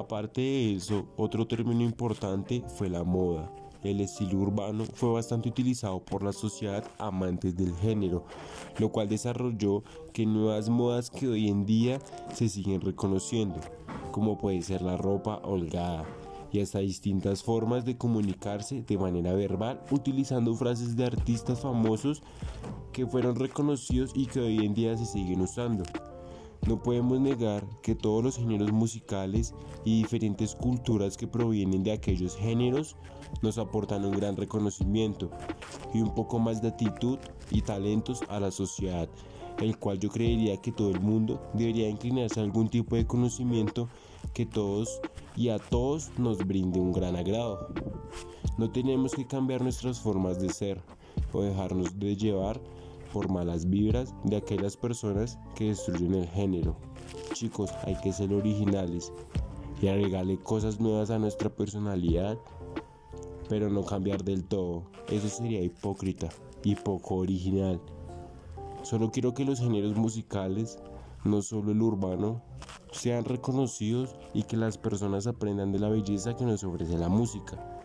Aparte de eso, otro término importante fue la moda. El estilo urbano fue bastante utilizado por la sociedad amantes del género, lo cual desarrolló que nuevas modas que hoy en día se siguen reconociendo, como puede ser la ropa holgada, y hasta distintas formas de comunicarse de manera verbal utilizando frases de artistas famosos que fueron reconocidos y que hoy en día se siguen usando. No podemos negar que todos los géneros musicales y diferentes culturas que provienen de aquellos géneros nos aportan un gran reconocimiento y un poco más de actitud y talentos a la sociedad, el cual yo creería que todo el mundo debería inclinarse a algún tipo de conocimiento que todos y a todos nos brinde un gran agrado. No tenemos que cambiar nuestras formas de ser o dejarnos de llevar por malas vibras de aquellas personas que destruyen el género. Chicos, hay que ser originales y agregarle cosas nuevas a nuestra personalidad, pero no cambiar del todo. Eso sería hipócrita y poco original. Solo quiero que los géneros musicales, no solo el urbano, sean reconocidos y que las personas aprendan de la belleza que nos ofrece la música.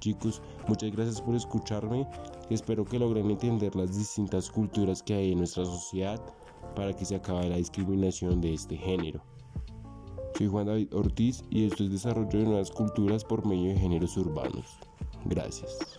Chicos, muchas gracias por escucharme espero que logren entender las distintas culturas que hay en nuestra sociedad para que se acabe la discriminación de este género. Soy Juan David Ortiz y esto es desarrollo de nuevas culturas por medio de géneros urbanos. Gracias.